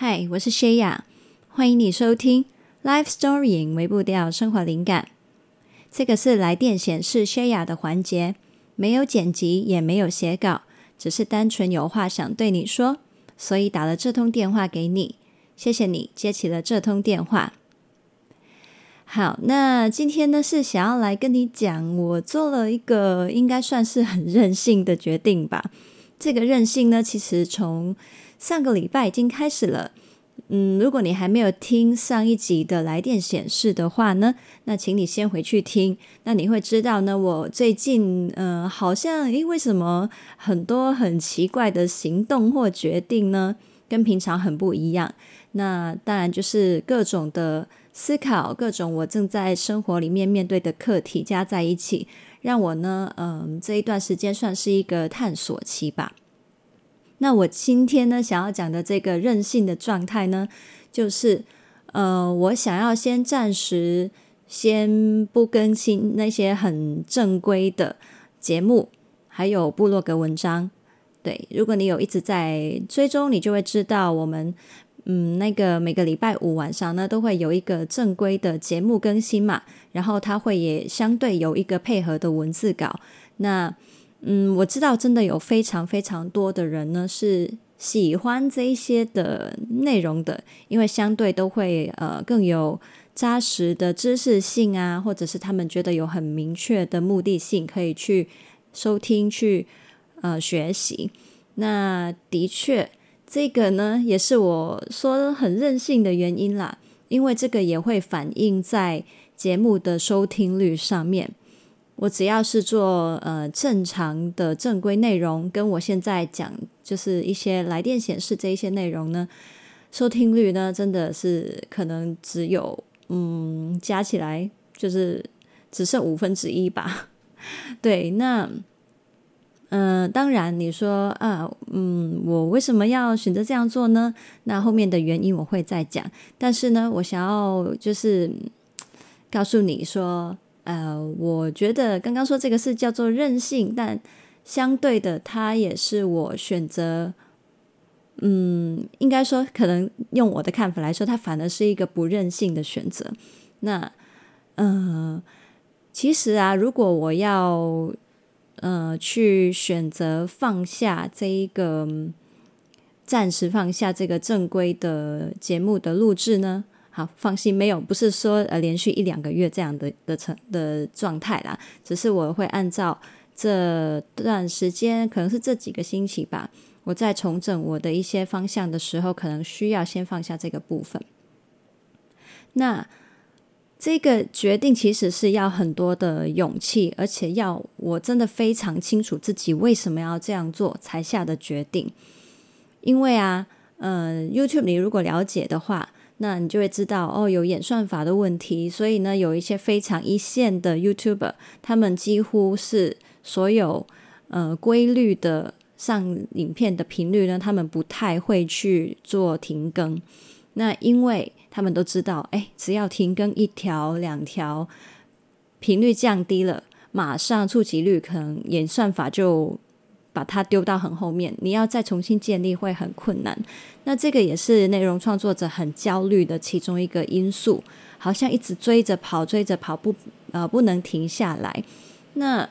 嗨，我是谢雅，欢迎你收听《Life Story》微步调生活灵感。这个是来电显示谢雅的环节，没有剪辑，也没有写稿，只是单纯有话想对你说，所以打了这通电话给你。谢谢你接起了这通电话。好，那今天呢是想要来跟你讲，我做了一个应该算是很任性的决定吧。这个任性呢，其实从上个礼拜已经开始了，嗯，如果你还没有听上一集的来电显示的话呢，那请你先回去听。那你会知道呢，我最近呃，好像因为什么很多很奇怪的行动或决定呢，跟平常很不一样。那当然就是各种的思考，各种我正在生活里面面对的课题加在一起，让我呢，嗯、这一段时间算是一个探索期吧。那我今天呢，想要讲的这个任性的状态呢，就是，呃，我想要先暂时先不更新那些很正规的节目，还有部落格文章。对，如果你有一直在追踪，你就会知道我们，嗯，那个每个礼拜五晚上呢，都会有一个正规的节目更新嘛，然后它会也相对有一个配合的文字稿。那嗯，我知道真的有非常非常多的人呢是喜欢这些的内容的，因为相对都会呃更有扎实的知识性啊，或者是他们觉得有很明确的目的性可以去收听去呃学习。那的确，这个呢也是我说很任性的原因啦，因为这个也会反映在节目的收听率上面。我只要是做呃正常的正规内容，跟我现在讲就是一些来电显示这一些内容呢，收听率呢真的是可能只有嗯加起来就是只剩五分之一吧。对，那嗯、当然你说啊嗯我为什么要选择这样做呢？那后面的原因我会再讲。但是呢，我想要就是告诉你说。呃，我觉得刚刚说这个是叫做任性，但相对的，它也是我选择。嗯，应该说，可能用我的看法来说，它反而是一个不任性的选择。那，呃，其实啊，如果我要呃去选择放下这一个，暂时放下这个正规的节目的录制呢？好，放心，没有，不是说呃连续一两个月这样的的成的状态啦，只是我会按照这段时间，可能是这几个星期吧，我在重整我的一些方向的时候，可能需要先放下这个部分。那这个决定其实是要很多的勇气，而且要我真的非常清楚自己为什么要这样做才下的决定。因为啊，呃，YouTube 你如果了解的话。那你就会知道哦，有演算法的问题，所以呢，有一些非常一线的 YouTuber，他们几乎是所有呃规律的上影片的频率呢，他们不太会去做停更。那因为他们都知道，哎，只要停更一条两条，频率降低了，马上触及率可能演算法就。把它丢到很后面，你要再重新建立会很困难。那这个也是内容创作者很焦虑的其中一个因素，好像一直追着跑，追着跑不呃不能停下来。那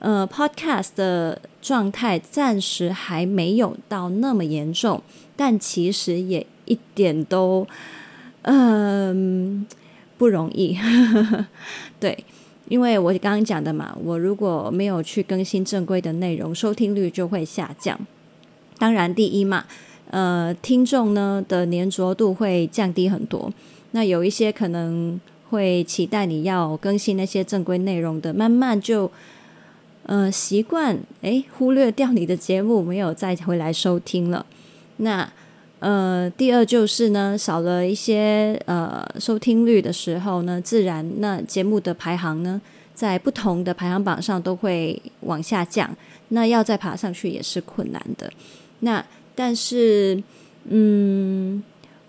呃，Podcast 的状态暂时还没有到那么严重，但其实也一点都嗯、不容易，对。因为我刚刚讲的嘛，我如果没有去更新正规的内容，收听率就会下降。当然，第一嘛，呃，听众呢的粘着度会降低很多。那有一些可能会期待你要更新那些正规内容的，慢慢就呃习惯，诶，忽略掉你的节目，没有再回来收听了。那。呃，第二就是呢，少了一些呃收听率的时候呢，自然那节目的排行呢，在不同的排行榜上都会往下降，那要再爬上去也是困难的。那但是，嗯，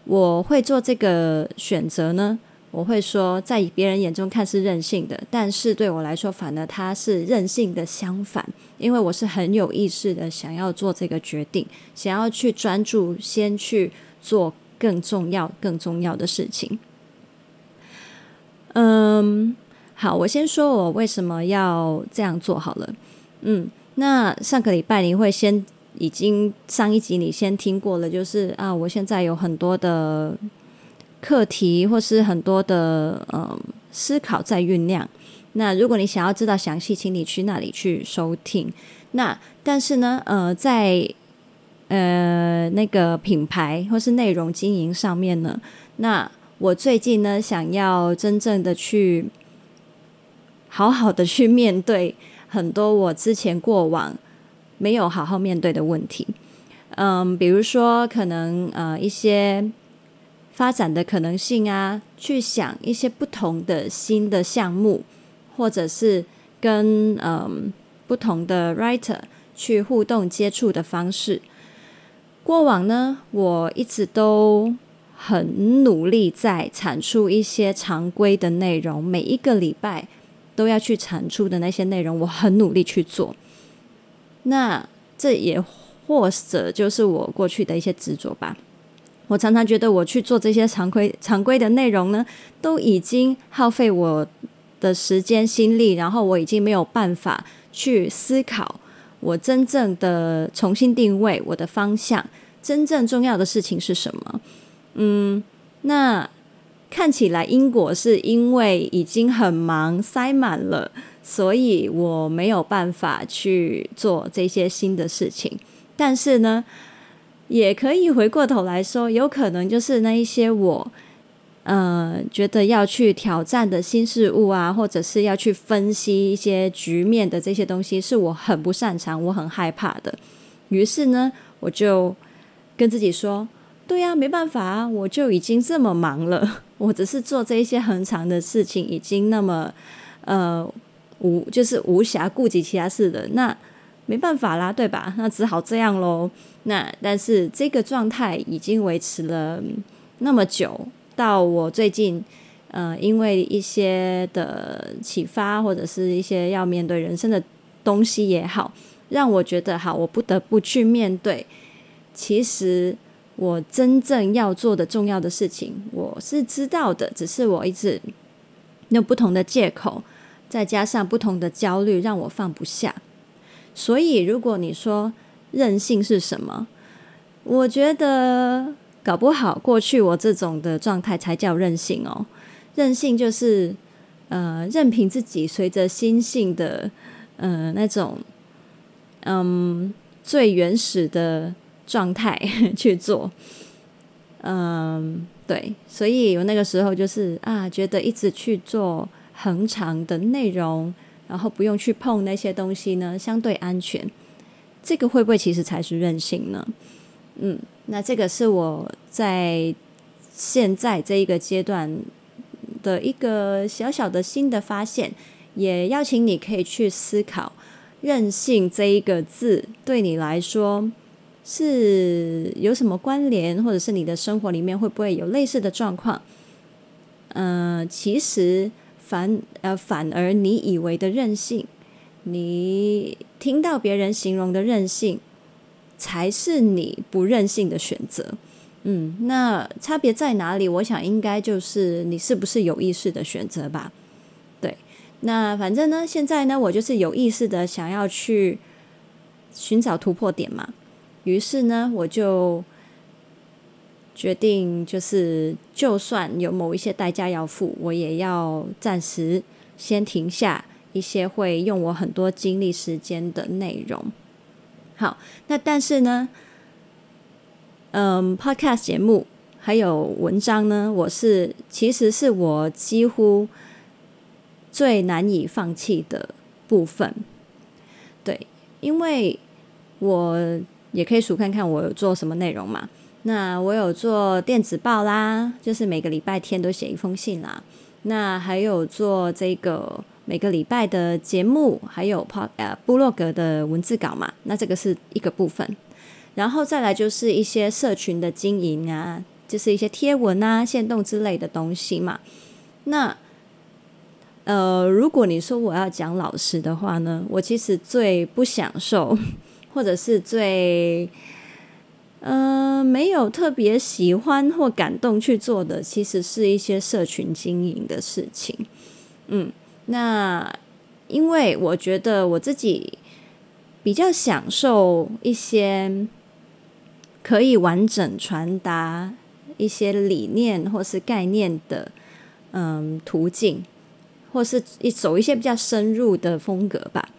我会做这个选择呢。我会说，在别人眼中看是任性的，但是对我来说，反而它是任性的相反，因为我是很有意识的想要做这个决定，想要去专注，先去做更重要、更重要的事情。嗯，好，我先说我为什么要这样做好了。嗯，那上个礼拜你会先已经上一集你先听过了，就是啊，我现在有很多的课题或是很多的嗯思考在酝酿。那如果你想要知道详细，请你去那里去收听。那但是呢，呃，在呃那个品牌或是内容经营上面呢，那我最近呢想要真正的去好好的去面对很多我之前过往没有好好面对的问题。嗯，比如说可能呃一些发展的可能性啊，去想一些不同的新的项目。或者是跟嗯不同的 writer 去互动接触的方式。过往呢，我一直都很努力在产出一些常规的内容，每一个礼拜都要去产出的那些内容，我很努力去做。那这也或者就是我过去的一些执着吧。我常常觉得我去做这些常规常规的内容呢，都已经耗费我。的时间心力，然后我已经没有办法去思考我真正的重新定位我的方向，真正重要的事情是什么？嗯，那看起来因果是因为已经很忙塞满了，所以我没有办法去做这些新的事情。但是呢，也可以回过头来说，有可能就是那一些我。呃，觉得要去挑战的新事物啊，或者是要去分析一些局面的这些东西，是我很不擅长，我很害怕的。于是呢，我就跟自己说：“对呀，没办法啊，我就已经这么忙了，我只是做这一些很长的事情，已经那么呃无就是无暇顾及其他事的，那没办法啦，对吧？那只好这样喽。那但是这个状态已经维持了那么久。”到我最近，呃，因为一些的启发，或者是一些要面对人生的东西也好，让我觉得好，我不得不去面对。其实我真正要做的重要的事情，我是知道的，只是我一直用不同的借口，再加上不同的焦虑，让我放不下。所以，如果你说任性是什么，我觉得。搞不好，过去我这种的状态才叫任性哦。任性就是，呃，任凭自己随着心性的，呃，那种，嗯，最原始的状态 去做。嗯，对，所以我那个时候就是啊，觉得一直去做恒长的内容，然后不用去碰那些东西呢，相对安全。这个会不会其实才是任性呢？嗯。那这个是我在现在这一个阶段的一个小小的新的发现，也邀请你可以去思考“任性”这一个字对你来说是有什么关联，或者是你的生活里面会不会有类似的状况？嗯、其实反呃反而你以为的任性，你听到别人形容的任性。才是你不任性的选择，嗯，那差别在哪里？我想应该就是你是不是有意识的选择吧。对，那反正呢，现在呢，我就是有意识的想要去寻找突破点嘛。于是呢，我就决定，就是就算有某一些代价要付，我也要暂时先停下一些会用我很多精力时间的内容。好，那但是呢，嗯，Podcast 节目还有文章呢，我是其实是我几乎最难以放弃的部分。对，因为我也可以数看看我有做什么内容嘛。那我有做电子报啦，就是每个礼拜天都写一封信啦。那还有做这个。每个礼拜的节目，还有 pod 呃部落格的文字稿嘛，那这个是一个部分，然后再来就是一些社群的经营啊，就是一些贴文啊、限动之类的东西嘛。那呃，如果你说我要讲老实的话呢，我其实最不享受，或者是最呃，没有特别喜欢或感动去做的，其实是一些社群经营的事情。嗯，那因为我觉得我自己比较享受一些可以完整传达一些理念或是概念的，嗯，途径，或是一走一些比较深入的风格吧。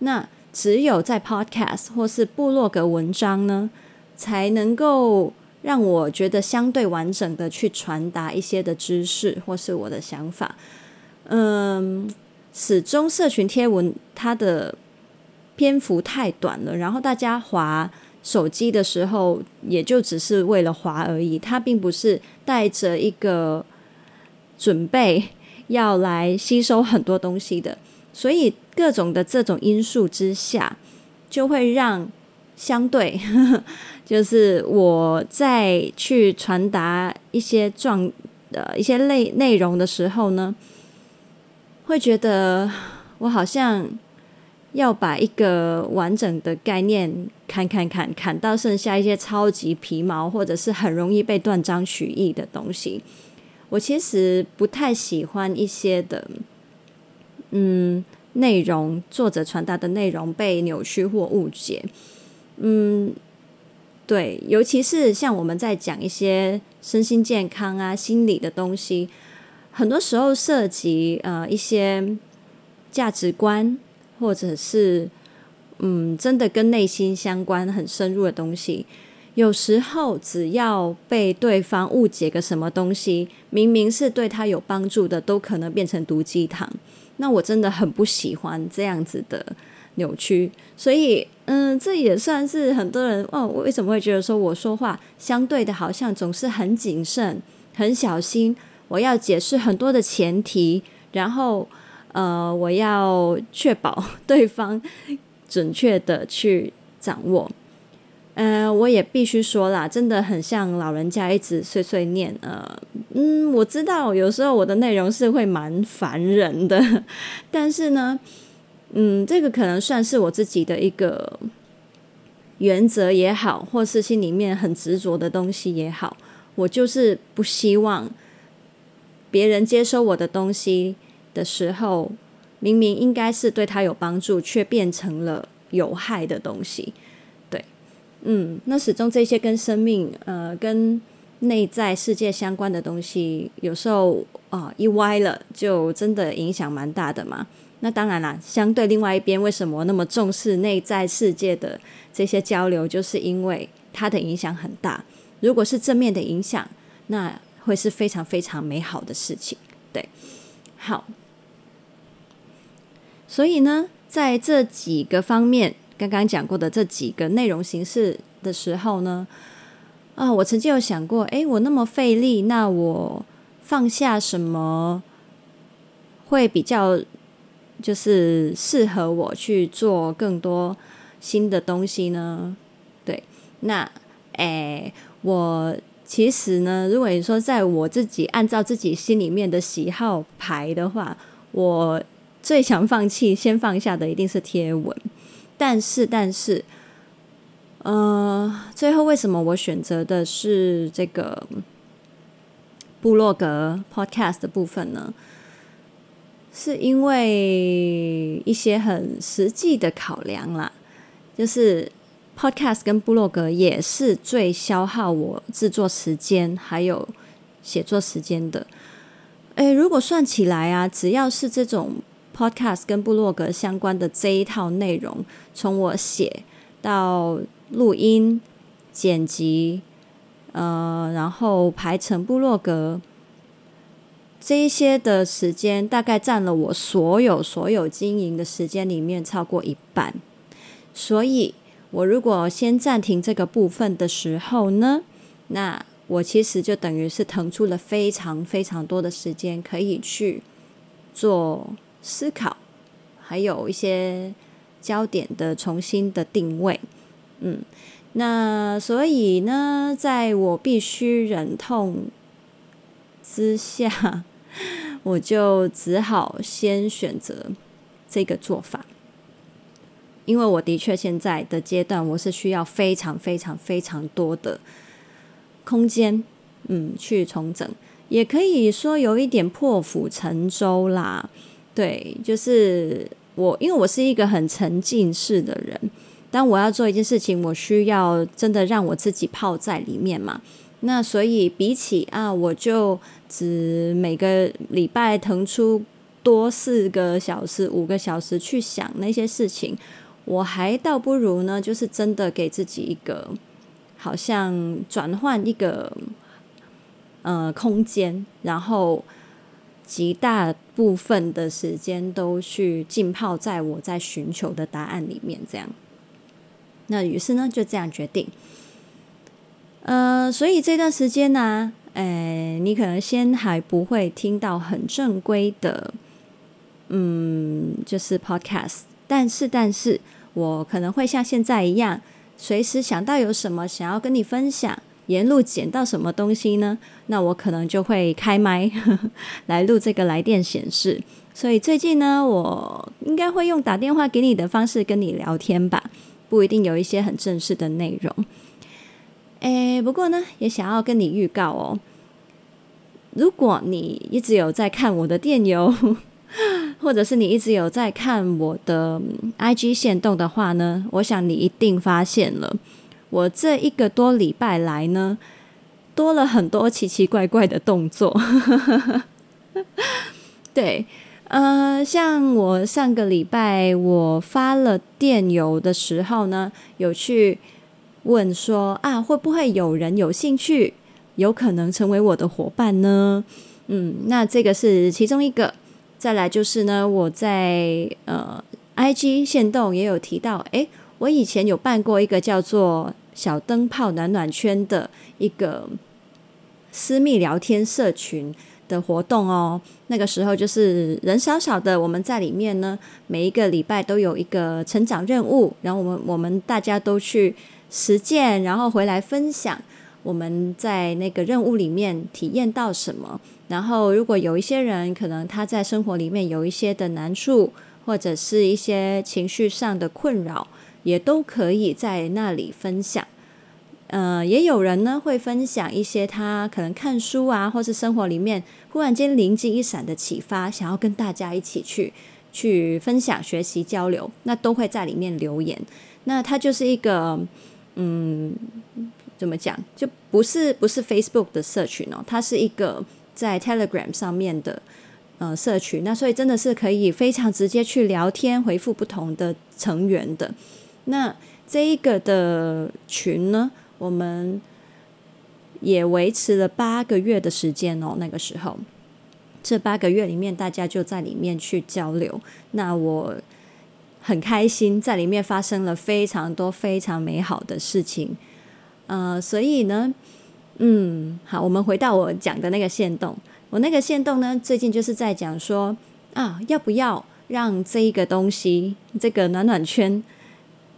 那只有在 Podcast 或是部落格文章呢，才能够让我觉得相对完整的去传达一些的知识或是我的想法。嗯，始终社群贴文它的篇幅太短了，然后大家滑手机的时候也就只是为了滑而已，它并不是带着一个准备要来吸收很多东西的，所以各种的这种因素之下，就会让相对呵呵。就是我在去传达一些状呃一些内内容的时候呢，会觉得我好像要把一个完整的概念砍砍砍砍到剩下一些超级皮毛，或者是很容易被断章取义的东西。我其实不太喜欢一些的，嗯，内容作者传达的内容被扭曲或误解，嗯。对，尤其是像我们在讲一些身心健康啊、心理的东西，很多时候涉及呃一些价值观，或者是嗯真的跟内心相关很深入的东西。有时候只要被对方误解个什么东西，明明是对他有帮助的，都可能变成毒鸡汤。那我真的很不喜欢这样子的扭曲，所以。嗯，这也算是很多人哦。我为什么会觉得说我说话相对的，好像总是很谨慎、很小心。我要解释很多的前提，然后呃，我要确保对方准确的去掌握。嗯、我也必须说啦，真的很像老人家一直碎碎念。呃，嗯，我知道有时候我的内容是会蛮烦人的，但是呢。嗯，这个可能算是我自己的一个原则也好，或是心里面很执着的东西也好，我就是不希望别人接收我的东西的时候，明明应该是对他有帮助，却变成了有害的东西。对，嗯，那始终这些跟生命、呃，跟内在世界相关的东西，有时候啊、一歪了，就真的影响蛮大的嘛。那当然啦，相对另外一边，为什么那么重视内在世界的这些交流？就是因为它的影响很大。如果是正面的影响，那会是非常非常美好的事情。对，好。所以呢，在这几个方面，刚刚讲过的这几个内容形式的时候呢，啊，我曾经有想过，诶，我那么费力，那我放下什么会比较？就是适合我去做更多新的东西呢？对，那诶，我其实呢，如果你说在我自己按照自己心里面的喜好排的话，我最想放弃、先放下的一定是贴文。但是，但是，呃，最后为什么我选择的是这个部落格 Podcast 的部分呢？是因为一些很实际的考量啦，就是 Podcast 跟部落格也是最消耗我制作时间还有写作时间的。诶，如果算起来啊，只要是这种 Podcast 跟部落格相关的这一套内容，从我写到录音、剪辑，呃，然后排成部落格。这一些的时间大概占了我所有所有经营的时间里面超过一半，所以我如果先暂停这个部分的时候呢，那我其实就等于是腾出了非常非常多的时间可以去做思考，还有一些焦点的重新的定位，嗯，那所以呢，在我必须忍痛之下。我就只好先选择这个做法。因为我的确现在的阶段，我是需要非常非常非常多的空间，嗯，去重整，也可以说有一点破釜沉舟啦。对，就是我，因为我是一个很沉浸式的人，当我要做一件事情，我需要真的让我自己泡在里面嘛。那所以比起啊，我就只每个礼拜腾出多四个小时、五个小时去想那些事情，我还倒不如呢，就是真的给自己一个好像转换一个呃空间，然后极大部分的时间都去浸泡在我在寻求的答案里面，这样。那于是呢，就这样决定。呃，所以这段时间呢，诶，你可能先还不会听到很正规的，嗯，就是 podcast，但是，但是我可能会像现在一样，随时想到有什么想要跟你分享，沿路捡到什么东西呢，那我可能就会开麦 来录这个来电显示。所以最近呢，我应该会用打电话给你的方式跟你聊天吧，不一定有一些很正式的内容。诶，不过呢，也想要跟你预告哦。如果你一直有在看我的电邮，或者是你一直有在看我的 IG 限动的话呢，我想你一定发现了，我这一个多礼拜来呢，多了很多奇奇怪怪的动作。对，呃，像我上个礼拜我发了电邮的时候呢，有去。问说啊，会不会有人有兴趣，有可能成为我的伙伴呢？嗯，那这个是其中一个。再来就是呢，我在呃，IG 线动也有提到，诶，我以前有办过一个叫做“小灯泡暖暖圈”的一个私密聊天社群的活动哦。那个时候就是人少少的，我们在里面呢，每一个礼拜都有一个成长任务，然后我们我们大家都去。实践，然后回来分享我们在那个任务里面体验到什么。然后，如果有一些人可能他在生活里面有一些的难处，或者是一些情绪上的困扰，也都可以在那里分享。呃，也有人呢会分享一些他可能看书啊，或是生活里面忽然间灵机一闪的启发，想要跟大家一起去去分享、学习、交流，那都会在里面留言。那他就是一个。嗯，怎么讲？就不是不是 Facebook 的社群哦，它是一个在 Telegram 上面的呃社群。那所以真的是可以非常直接去聊天，回复不同的成员的。那这一个的群呢，我们也维持了八个月的时间哦。那个时候，这八个月里面，大家就在里面去交流。那我。很开心，在里面发生了非常多非常美好的事情，呃，所以呢，嗯，好，我们回到我讲的那个线动，我那个线动呢，最近就是在讲说啊，要不要让这一个东西，这个暖暖圈，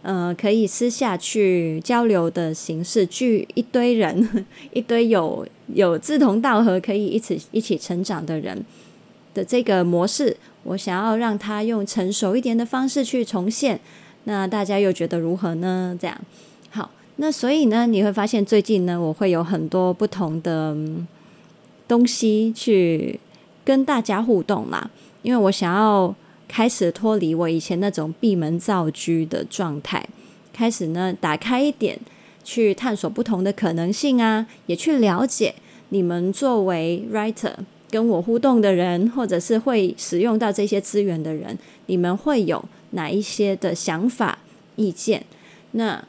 呃，可以私下去交流的形式，聚一堆人，一堆有有志同道合，可以一起一起成长的人的这个模式。我想要让他用成熟一点的方式去重现，那大家又觉得如何呢？这样，那所以呢，你会发现最近呢，我会有很多不同的东西去跟大家互动啦，因为我想要开始脱离我以前那种闭门造车的状态，开始呢打开一点，去探索不同的可能性啊，也去了解你们作为 writer。跟我互动的人，或者是会使用到这些资源的人，你们会有哪一些的想法、意见？那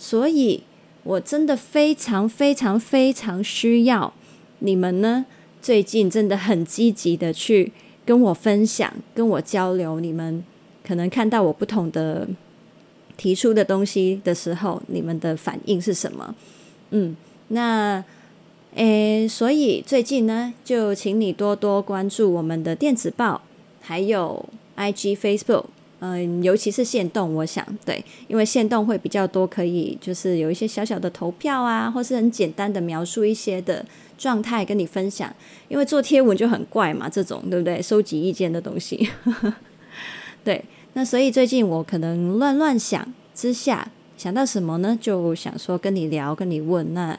所以，我真的非常、非常、非常需要你们呢。最近真的很积极的去跟我分享、跟我交流。你们可能看到我不同的提出的东西的时候，你们的反应是什么？嗯，那。诶，所以最近呢，就请你多多关注我们的电子报，还有 IG、Facebook，嗯，尤其是线动，我想对，因为线动会比较多，可以就是有一些小小的投票啊，或是很简单的描述一些的状态跟你分享。因为做贴文就很怪嘛，这种对不对？收集意见的东西，对。那所以最近我可能乱乱想之下，想到什么呢？就想说跟你聊，跟你问。那，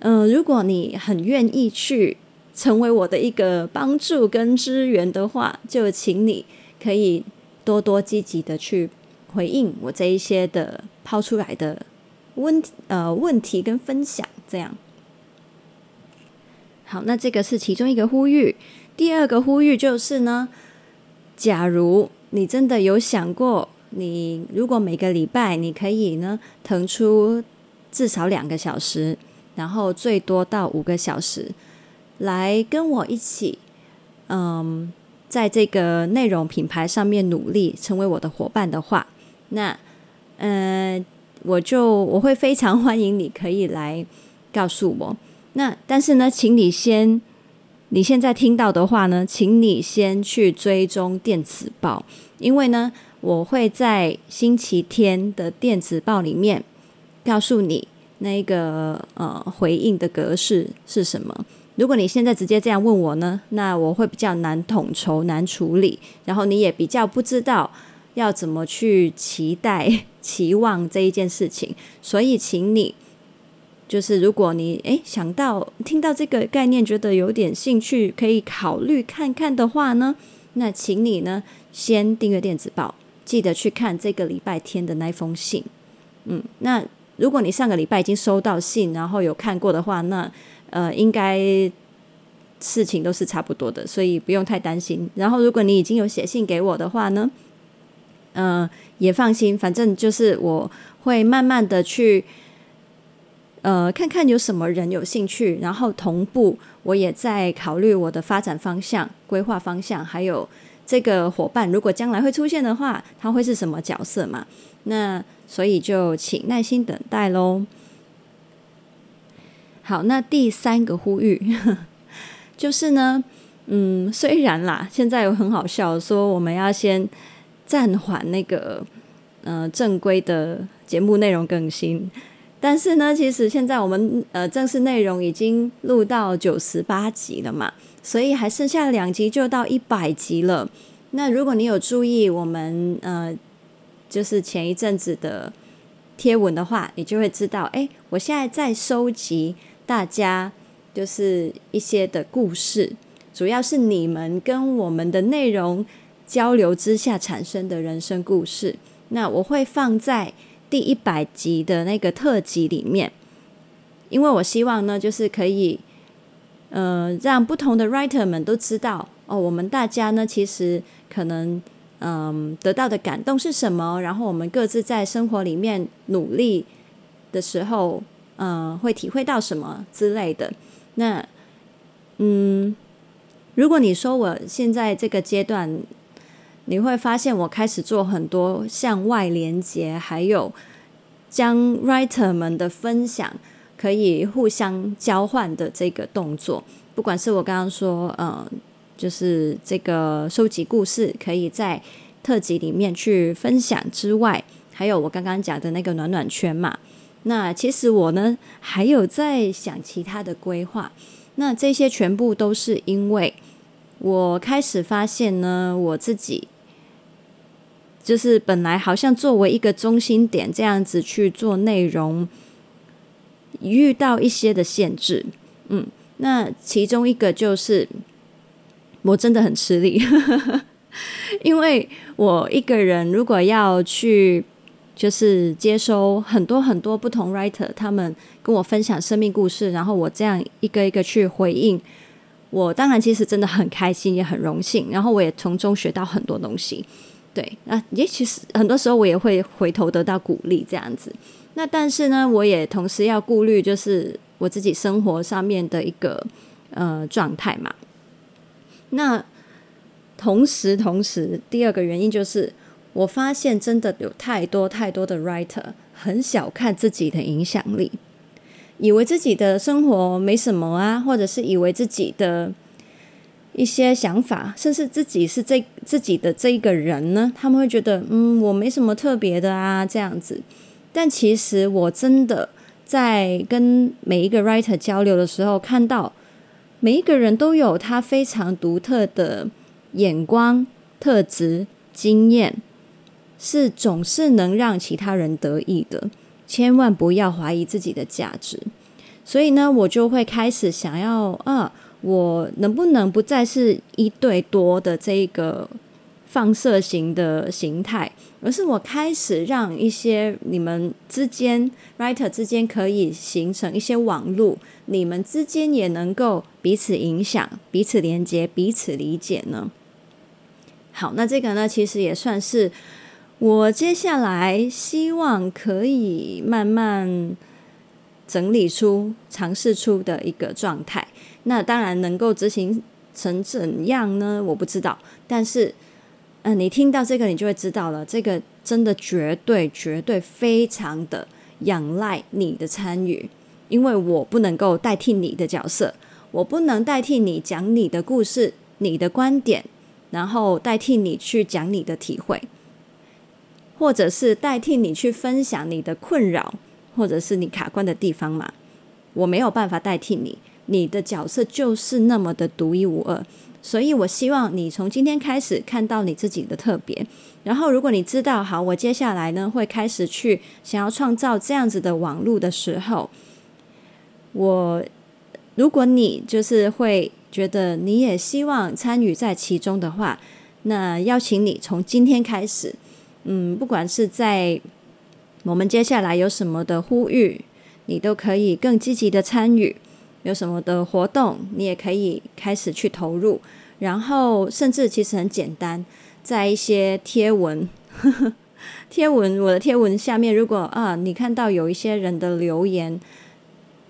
嗯、如果你很愿意去成为我的一个帮助跟支援的话，就请你可以多多积极的去回应我这一些的抛出来的问呃问题跟分享，这样。好，那这个是其中一个呼吁。第二个呼吁就是呢，假如你真的有想过。你如果每个礼拜你可以呢腾出至少两个小时，然后最多到五个小时，来跟我一起，嗯，在这个内容品牌上面努力，成为我的伙伴的话，那，嗯，我就我会非常欢迎你可以来告诉我。那但是呢，请你先，你现在听到的话呢，请你先去追踪电子报，因为呢。我会在星期天的电子报里面告诉你那个呃回应的格式是什么。如果你现在直接这样问我呢，那我会比较难统筹、难处理，然后你也比较不知道要怎么去期待、期望这一件事情。所以，请你就是如果你诶想到听到这个概念，觉得有点兴趣，可以考虑看看的话呢，那请你呢先订阅电子报。记得去看这个礼拜天的那封信，嗯，那如果你上个礼拜已经收到信，然后有看过的话，那呃，应该事情都是差不多的，所以不用太担心。然后，如果你已经有写信给我的话呢，嗯、呃，也放心，反正就是我会慢慢的去，呃，看看有什么人有兴趣，然后同步我也在考虑我的发展方向、规划方向，还有。这个伙伴如果将来会出现的话，他会是什么角色嘛？那所以就请耐心等待喽。好，那第三个呼吁就是呢，嗯，虽然啦，现在有很好笑，说我们要先暂缓那个呃正规的节目内容更新，但是呢，其实现在我们呃正式内容已经录到九十八集了嘛。所以还剩下两集就到一百集了。那如果你有注意我们呃，就是前一阵子的贴文的话，你就会知道，哎，我现在在收集大家就是一些的故事，主要是你们跟我们的内容交流之下产生的人生故事。那我会放在第一百集的那个特辑里面，因为我希望呢，就是可以。呃，让不同的 writer 们都知道哦，我们大家呢，其实可能嗯、得到的感动是什么，然后我们各自在生活里面努力的时候，呃，会体会到什么之类的。那嗯，如果你说我现在这个阶段，你会发现我开始做很多向外连接，还有将 writer 们的分享。可以互相交换的这个动作，不管是我刚刚说，呃，就是这个收集故事，可以在特辑里面去分享之外，还有我刚刚讲的那个暖暖圈嘛。那其实我呢，还有在想其他的规划。那这些全部都是因为我开始发现呢，我自己就是本来好像作为一个中心点这样子去做内容。遇到一些的限制，嗯，那其中一个就是我真的很吃力，因为我一个人如果要去就是接收很多很多不同 writer，他们跟我分享生命故事，然后我这样一个一个去回应，我当然其实真的很开心，也很荣幸，然后我也从中学到很多东西，对，那也其实很多时候我也会回头得到鼓励，这样子。那但是呢，我也同时要顾虑，就是我自己生活上面的一个呃状态嘛。那同时，同时，第二个原因就是，我发现真的有太多太多的 writer 很小看自己的影响力，以为自己的生活没什么啊，或者是以为自己的一些想法，甚至自己是这自己的这一个人呢，他们会觉得，嗯，我没什么特别的啊，这样子。但其实我真的在跟每一个 writer 交流的时候，看到每一个人都有他非常独特的眼光、特质、经验是总是能让其他人得益的，千万不要怀疑自己的价值。所以呢，我就会开始想要啊，我能不能不再是一对多的这一个放射型的形态，而是我开始让一些你们之间 writer 之间可以形成一些网路，你们之间也能够彼此影响、彼此连接、彼此理解呢？好，那这个呢，其实也算是我接下来希望可以慢慢整理出、尝试出的一个状态。那当然能够执行成怎样呢？我不知道，但是。嗯、你听到这个，你就会知道了。这个真的绝对、绝对非常的仰赖你的参与，因为我不能够代替你的角色，我不能代替你讲你的故事、你的观点，然后代替你去讲你的体会，或者是代替你去分享你的困扰，或者是你卡关的地方嘛。我没有办法代替你，你的角色就是那么的独一无二。所以，我希望你从今天开始看到你自己的特别。然后，如果你知道，好，我接下来呢会开始去想要创造这样子的网路的时候，我如果你就是会觉得你也希望参与在其中的话，那邀请你从今天开始，嗯，不管是在我们接下来有什么的呼吁，你都可以更积极的参与。有什么的活动，你也可以开始去投入，然后甚至其实很简单，在一些贴文、呵 呵贴文，我的贴文下面，如果啊，你看到有一些人的留言，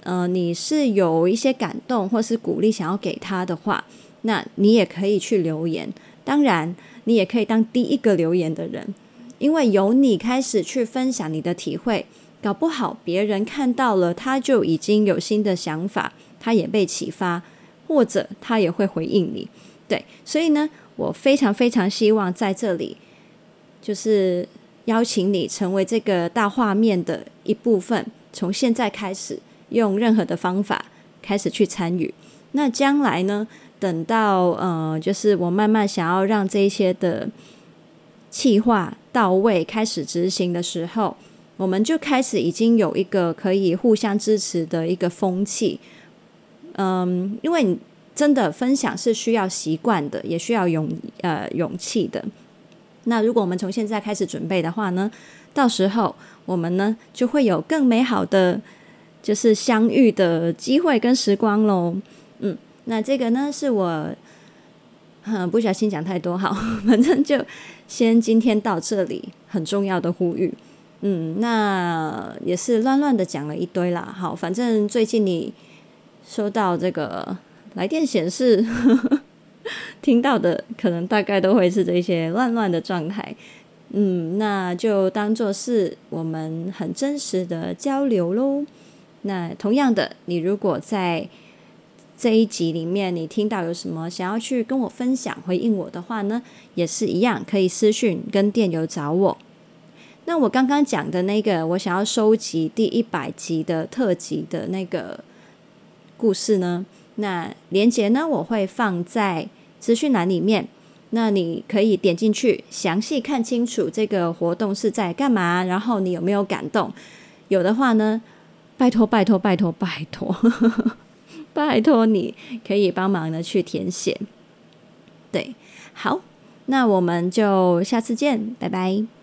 呃，你是有一些感动或是鼓励想要给他的话，那你也可以去留言。当然，你也可以当第一个留言的人，因为由你开始去分享你的体会。搞不好别人看到了，他就已经有新的想法，他也被启发，或者他也会回应你。对，所以呢，我非常非常希望在这里，就是邀请你成为这个大画面的一部分。从现在开始，用任何的方法开始去参与。那将来呢，等到呃，就是我慢慢想要让这些的企划到位，开始执行的时候。我们就开始已经有一个可以互相支持的一个风气，嗯，因为你真的分享是需要习惯的，也需要勇呃勇气的。那如果我们从现在开始准备的话呢，到时候我们呢就会有更美好的就是相遇的机会跟时光喽。嗯，那这个呢是我嗯不小心讲太多，好，反正就先今天到这里，很重要的呼吁。嗯，那也是乱乱的讲了一堆啦。好，反正最近你收到这个来电显示，听到的可能大概都会是这些乱乱的状态。嗯，那就当做是我们很真实的交流喽。那同样的，你如果在这一集里面你听到有什么想要去跟我分享、回应我的话呢，也是一样可以私讯跟电邮找我。那我刚刚讲的那个，我想要收集第一百集的特辑的那个故事呢，那连接呢，我会放在资讯栏里面，那你可以点进去，详细看清楚这个活动是在干嘛，然后你有没有感动？有的话呢，拜托拜托拜托，拜托拜托你可以帮忙的去填写。对，好，那我们就下次见，拜拜。